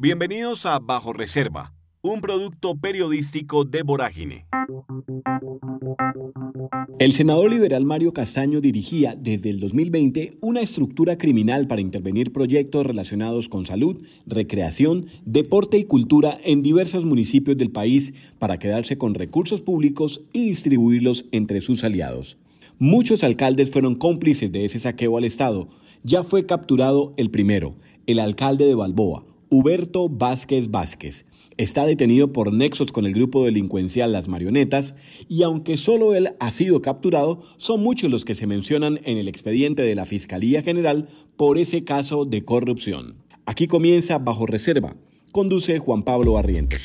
Bienvenidos a Bajo Reserva, un producto periodístico de Vorágine. El senador liberal Mario Castaño dirigía desde el 2020 una estructura criminal para intervenir proyectos relacionados con salud, recreación, deporte y cultura en diversos municipios del país para quedarse con recursos públicos y distribuirlos entre sus aliados. Muchos alcaldes fueron cómplices de ese saqueo al Estado. Ya fue capturado el primero, el alcalde de Balboa, Huberto Vázquez Vázquez. Está detenido por nexos con el grupo delincuencial Las Marionetas y aunque solo él ha sido capturado, son muchos los que se mencionan en el expediente de la Fiscalía General por ese caso de corrupción. Aquí comienza Bajo Reserva. Conduce Juan Pablo Barrientos.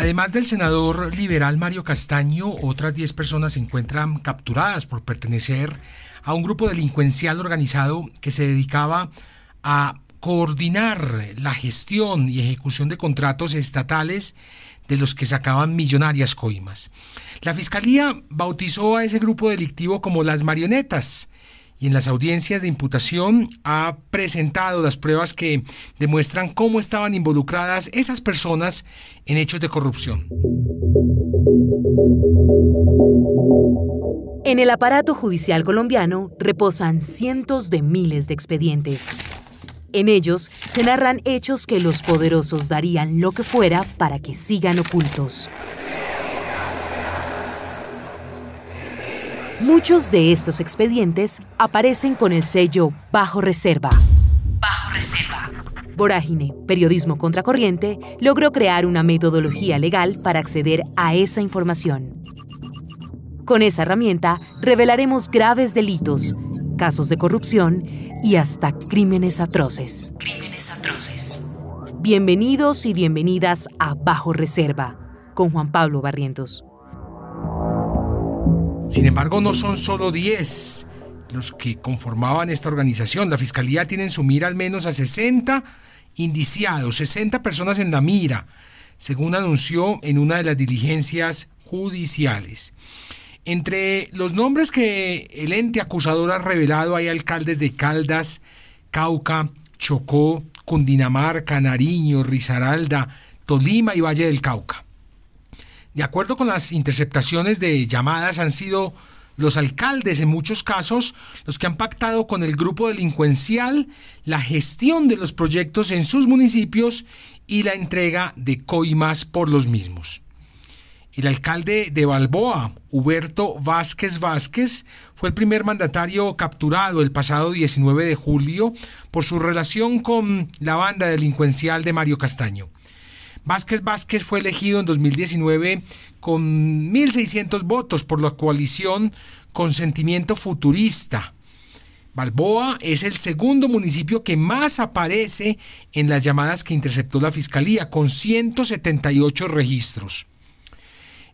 Además del senador liberal Mario Castaño, otras 10 personas se encuentran capturadas por pertenecer a un grupo delincuencial organizado que se dedicaba a coordinar la gestión y ejecución de contratos estatales de los que sacaban millonarias coimas. La Fiscalía bautizó a ese grupo delictivo como las marionetas y en las audiencias de imputación ha presentado las pruebas que demuestran cómo estaban involucradas esas personas en hechos de corrupción. En el aparato judicial colombiano reposan cientos de miles de expedientes. En ellos se narran hechos que los poderosos darían lo que fuera para que sigan ocultos. Muchos de estos expedientes aparecen con el sello Bajo Reserva. Bajo Reserva. Vorágine, Periodismo Contracorriente, logró crear una metodología legal para acceder a esa información. Con esa herramienta revelaremos graves delitos, casos de corrupción y hasta crímenes atroces. Crímenes atroces. Bienvenidos y bienvenidas a Bajo Reserva con Juan Pablo Barrientos. Sin embargo, no son solo 10 los que conformaban esta organización. La Fiscalía tiene en su mira al menos a 60 indiciados, 60 personas en la mira, según anunció en una de las diligencias judiciales. Entre los nombres que el ente acusador ha revelado hay alcaldes de Caldas, Cauca, Chocó, Cundinamarca, Nariño, Risaralda, Tolima y Valle del Cauca. De acuerdo con las interceptaciones de llamadas, han sido los alcaldes en muchos casos los que han pactado con el grupo delincuencial la gestión de los proyectos en sus municipios y la entrega de coimas por los mismos. El alcalde de Balboa, Huberto Vázquez Vázquez, fue el primer mandatario capturado el pasado 19 de julio por su relación con la banda delincuencial de Mario Castaño. Vázquez Vázquez fue elegido en 2019 con 1.600 votos por la coalición Consentimiento Futurista. Balboa es el segundo municipio que más aparece en las llamadas que interceptó la Fiscalía, con 178 registros.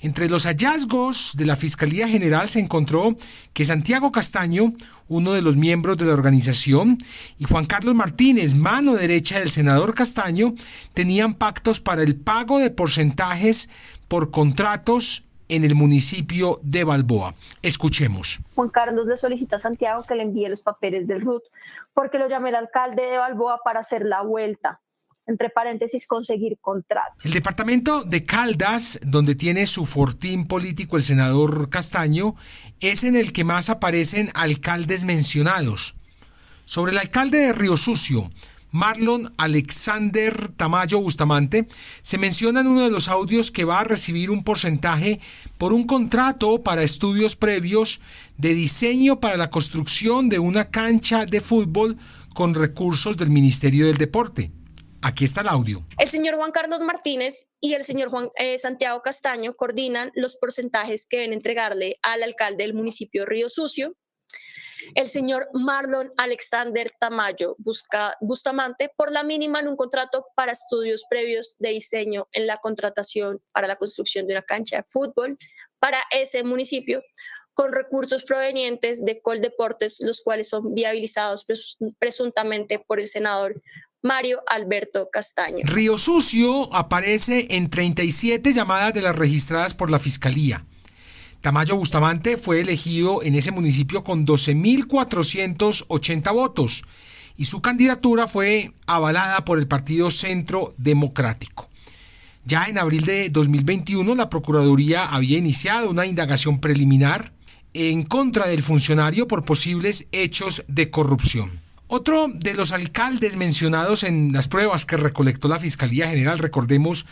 Entre los hallazgos de la Fiscalía General se encontró que Santiago Castaño, uno de los miembros de la organización, y Juan Carlos Martínez, mano derecha del senador Castaño, tenían pactos para el pago de porcentajes por contratos en el municipio de Balboa. Escuchemos. Juan Carlos le solicita a Santiago que le envíe los papeles del RUT porque lo llamé el alcalde de Balboa para hacer la vuelta entre paréntesis, conseguir contratos. El departamento de Caldas, donde tiene su fortín político el senador Castaño, es en el que más aparecen alcaldes mencionados. Sobre el alcalde de Río Sucio, Marlon Alexander Tamayo Bustamante, se menciona en uno de los audios que va a recibir un porcentaje por un contrato para estudios previos de diseño para la construcción de una cancha de fútbol con recursos del Ministerio del Deporte. Aquí está el audio. El señor Juan Carlos Martínez y el señor Juan eh, Santiago Castaño coordinan los porcentajes que deben entregarle al alcalde del municipio Río Sucio. El señor Marlon Alexander Tamayo busca Bustamante por la mínima en un contrato para estudios previos de diseño en la contratación para la construcción de una cancha de fútbol para ese municipio con recursos provenientes de Coldeportes, los cuales son viabilizados presuntamente por el senador Mario Alberto Castaño. Río Sucio aparece en 37 llamadas de las registradas por la Fiscalía. Tamayo Bustamante fue elegido en ese municipio con 12.480 votos y su candidatura fue avalada por el Partido Centro Democrático. Ya en abril de 2021 la Procuraduría había iniciado una indagación preliminar en contra del funcionario por posibles hechos de corrupción. Otro de los alcaldes mencionados en las pruebas que recolectó la Fiscalía General, recordemos,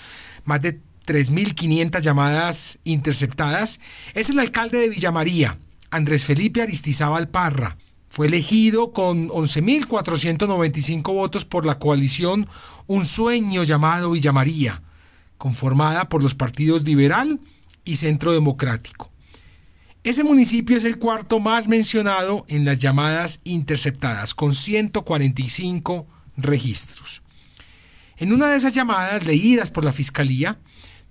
más de 3.500 llamadas interceptadas, es el alcalde de Villamaría, Andrés Felipe Aristizábal Parra. Fue elegido con 11.495 votos por la coalición Un Sueño llamado Villamaría, conformada por los partidos Liberal y Centro Democrático. Ese municipio es el cuarto más mencionado en las llamadas interceptadas, con 145 registros. En una de esas llamadas leídas por la Fiscalía,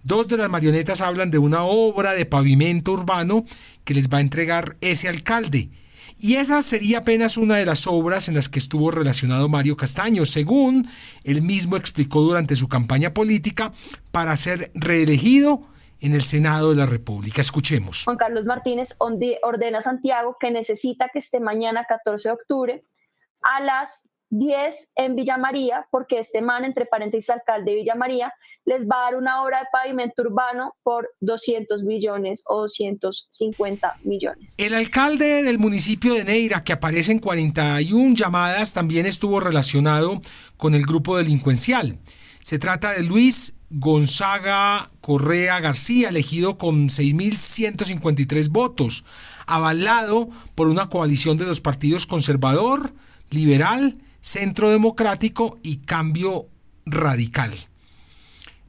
dos de las marionetas hablan de una obra de pavimento urbano que les va a entregar ese alcalde, y esa sería apenas una de las obras en las que estuvo relacionado Mario Castaño, según él mismo explicó durante su campaña política para ser reelegido en el Senado de la República. Escuchemos. Juan Carlos Martínez ordena a Santiago que necesita que esté mañana 14 de octubre a las 10 en Villa María, porque este man, entre paréntesis, alcalde de Villa María, les va a dar una obra de pavimento urbano por 200 millones o 250 millones. El alcalde del municipio de Neira, que aparece en 41 llamadas, también estuvo relacionado con el grupo delincuencial. Se trata de Luis Gonzaga Correa García, elegido con 6.153 votos, avalado por una coalición de los partidos conservador, liberal, centro democrático y cambio radical.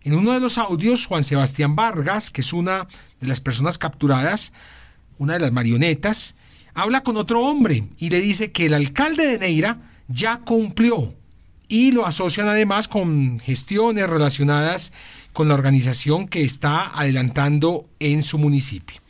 En uno de los audios, Juan Sebastián Vargas, que es una de las personas capturadas, una de las marionetas, habla con otro hombre y le dice que el alcalde de Neira ya cumplió y lo asocian además con gestiones relacionadas con la organización que está adelantando en su municipio.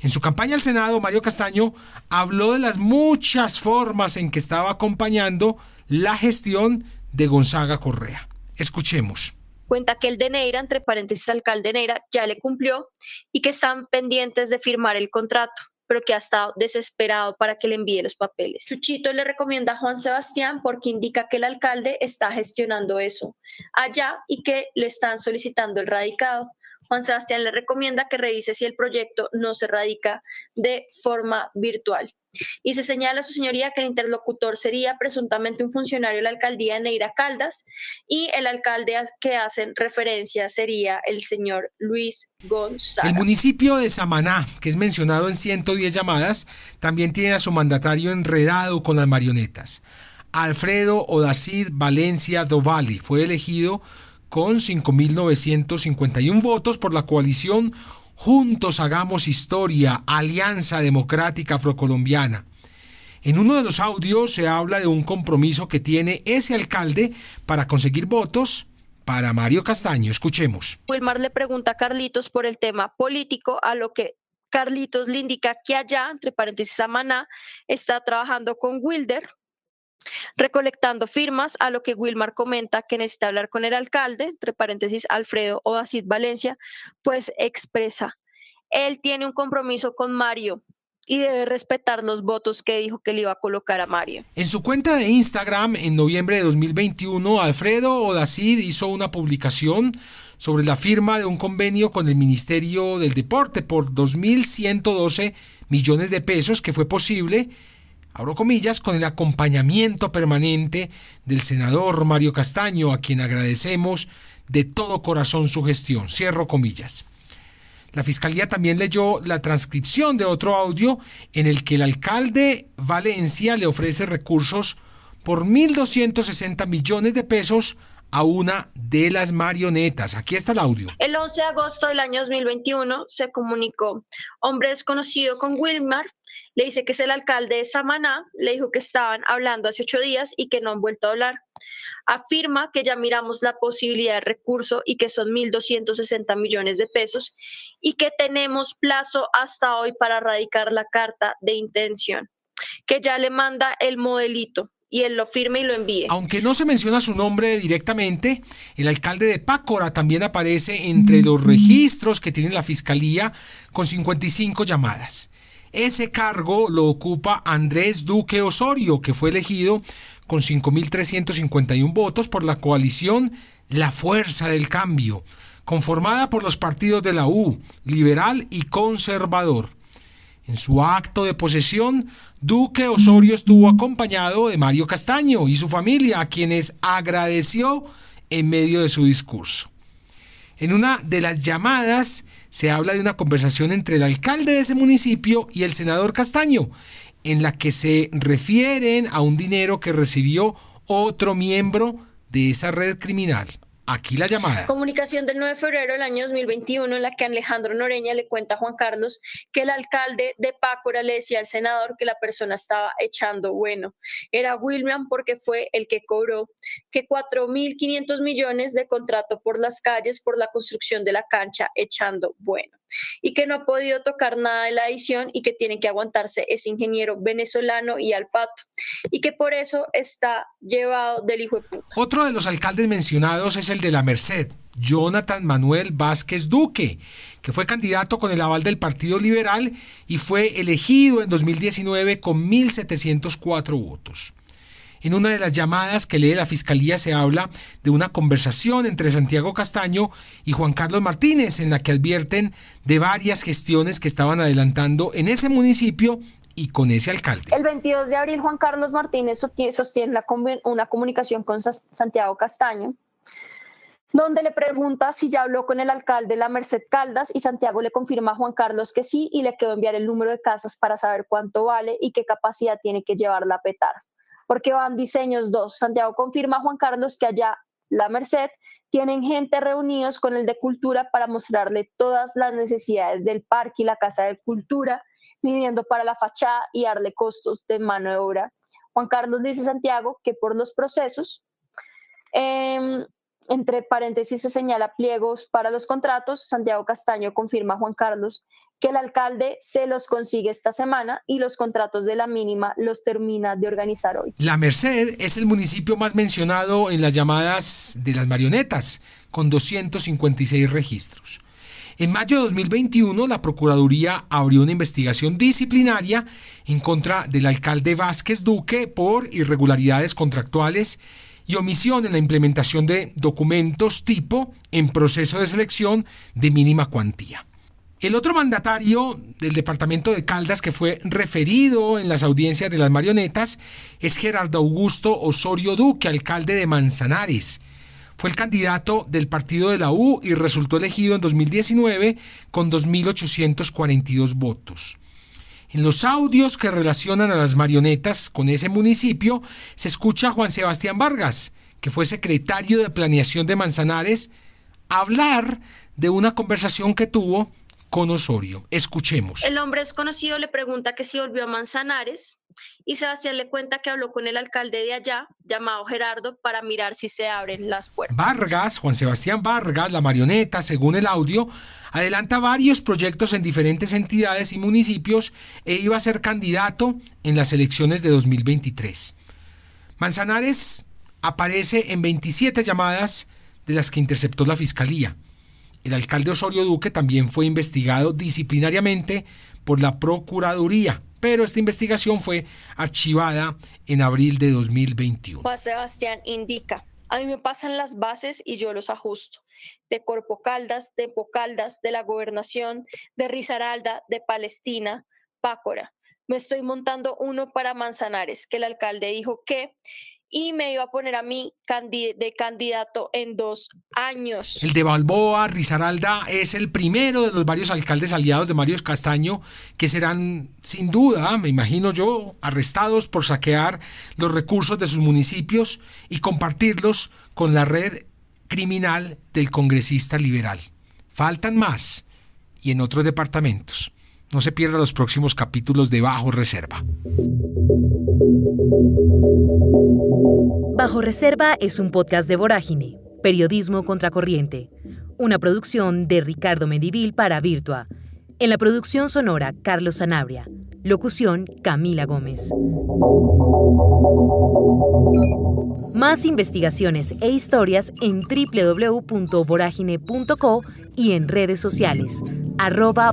En su campaña al Senado, Mario Castaño habló de las muchas formas en que estaba acompañando la gestión de Gonzaga Correa. Escuchemos cuenta que el de Neira, entre paréntesis alcalde de Neira, ya le cumplió y que están pendientes de firmar el contrato, pero que ha estado desesperado para que le envíe los papeles. Chuchito le recomienda a Juan Sebastián porque indica que el alcalde está gestionando eso allá y que le están solicitando el radicado. Juan Sebastián le recomienda que revise si el proyecto no se radica de forma virtual. Y se señala a su señoría que el interlocutor sería presuntamente un funcionario de la alcaldía de Neira Caldas y el alcalde que hacen referencia sería el señor Luis González. El municipio de Samaná, que es mencionado en 110 llamadas, también tiene a su mandatario enredado con las marionetas. Alfredo Odacid Valencia Dovali fue elegido con 5.951 votos por la coalición Juntos Hagamos Historia, Alianza Democrática Afrocolombiana. En uno de los audios se habla de un compromiso que tiene ese alcalde para conseguir votos para Mario Castaño. Escuchemos. Wilmar le pregunta a Carlitos por el tema político, a lo que Carlitos le indica que allá, entre paréntesis, Samaná, está trabajando con Wilder, recolectando firmas, a lo que Wilmar comenta que necesita hablar con el alcalde, entre paréntesis Alfredo Odacid Valencia, pues expresa, él tiene un compromiso con Mario y debe respetar los votos que dijo que le iba a colocar a Mario. En su cuenta de Instagram, en noviembre de 2021, Alfredo Odacid hizo una publicación sobre la firma de un convenio con el Ministerio del Deporte por 2.112 millones de pesos que fue posible abro comillas, con el acompañamiento permanente del senador Mario Castaño, a quien agradecemos de todo corazón su gestión. Cierro comillas. La Fiscalía también leyó la transcripción de otro audio en el que el alcalde Valencia le ofrece recursos por 1.260 millones de pesos a una de las marionetas. Aquí está el audio. El 11 de agosto del año 2021 se comunicó hombre desconocido con Wilmar, le dice que es el alcalde de Samaná, le dijo que estaban hablando hace ocho días y que no han vuelto a hablar. Afirma que ya miramos la posibilidad de recurso y que son 1.260 millones de pesos y que tenemos plazo hasta hoy para radicar la carta de intención, que ya le manda el modelito y él lo firme y lo envíe. Aunque no se menciona su nombre directamente, el alcalde de Pácora también aparece entre los registros que tiene la fiscalía con 55 llamadas. Ese cargo lo ocupa Andrés Duque Osorio, que fue elegido con 5.351 votos por la coalición La Fuerza del Cambio, conformada por los partidos de la U, liberal y conservador. En su acto de posesión, Duque Osorio estuvo acompañado de Mario Castaño y su familia, a quienes agradeció en medio de su discurso. En una de las llamadas se habla de una conversación entre el alcalde de ese municipio y el senador Castaño, en la que se refieren a un dinero que recibió otro miembro de esa red criminal. Aquí la llamada. Comunicación del 9 de febrero del año 2021 en la que Alejandro Noreña le cuenta a Juan Carlos que el alcalde de Pácora le decía al senador que la persona estaba echando bueno. Era William porque fue el que cobró que 4.500 millones de contrato por las calles por la construcción de la cancha echando bueno y que no ha podido tocar nada de la edición y que tiene que aguantarse ese ingeniero venezolano y al pato y que por eso está llevado del hijo de puta. Otro de los alcaldes mencionados es el de la Merced, Jonathan Manuel Vázquez Duque, que fue candidato con el aval del Partido Liberal y fue elegido en 2019 con 1.704 votos. En una de las llamadas que lee la Fiscalía se habla de una conversación entre Santiago Castaño y Juan Carlos Martínez en la que advierten de varias gestiones que estaban adelantando en ese municipio y con ese alcalde. El 22 de abril Juan Carlos Martínez sostiene una comunicación con Santiago Castaño donde le pregunta si ya habló con el alcalde La Merced Caldas y Santiago le confirma a Juan Carlos que sí y le quedó enviar el número de casas para saber cuánto vale y qué capacidad tiene que llevarla a petar porque van diseños dos. Santiago confirma a Juan Carlos que allá la Merced tienen gente reunidos con el de Cultura para mostrarle todas las necesidades del parque y la Casa de Cultura, midiendo para la fachada y darle costos de mano de obra. Juan Carlos dice Santiago que por los procesos em, entre paréntesis se señala pliegos para los contratos. Santiago Castaño confirma a Juan Carlos que el alcalde se los consigue esta semana y los contratos de la mínima los termina de organizar hoy. La Merced es el municipio más mencionado en las llamadas de las marionetas, con 256 registros. En mayo de 2021, la Procuraduría abrió una investigación disciplinaria en contra del alcalde Vázquez Duque por irregularidades contractuales y omisión en la implementación de documentos tipo en proceso de selección de mínima cuantía. El otro mandatario del departamento de Caldas que fue referido en las audiencias de las marionetas es Gerardo Augusto Osorio Duque, alcalde de Manzanares. Fue el candidato del partido de la U y resultó elegido en 2019 con 2.842 votos. En los audios que relacionan a las marionetas con ese municipio se escucha a Juan Sebastián Vargas, que fue secretario de Planeación de Manzanares, hablar de una conversación que tuvo con Osorio. Escuchemos. El hombre desconocido le pregunta que si volvió a Manzanares y Sebastián le cuenta que habló con el alcalde de allá, llamado Gerardo, para mirar si se abren las puertas. Vargas, Juan Sebastián Vargas, la marioneta, según el audio, adelanta varios proyectos en diferentes entidades y municipios e iba a ser candidato en las elecciones de 2023. Manzanares aparece en 27 llamadas de las que interceptó la Fiscalía. El alcalde Osorio Duque también fue investigado disciplinariamente por la Procuraduría, pero esta investigación fue archivada en abril de 2021. Juan Sebastián indica, a mí me pasan las bases y yo los ajusto. De Corpo Caldas, de Pocaldas, de la Gobernación, de Risaralda, de Palestina, Pácora. Me estoy montando uno para Manzanares, que el alcalde dijo que y me iba a poner a mí de candidato en dos años. El de Balboa, Rizaralda, es el primero de los varios alcaldes aliados de Mario Castaño que serán, sin duda, me imagino yo, arrestados por saquear los recursos de sus municipios y compartirlos con la red criminal del congresista liberal. Faltan más y en otros departamentos. No se pierda los próximos capítulos de Bajo Reserva. Bajo Reserva es un podcast de Vorágine, Periodismo Contracorriente, una producción de Ricardo Medivil para Virtua. En la producción sonora, Carlos Sanabria. Locución, Camila Gómez. Más investigaciones e historias en www.voragine.co y en redes sociales, arroba.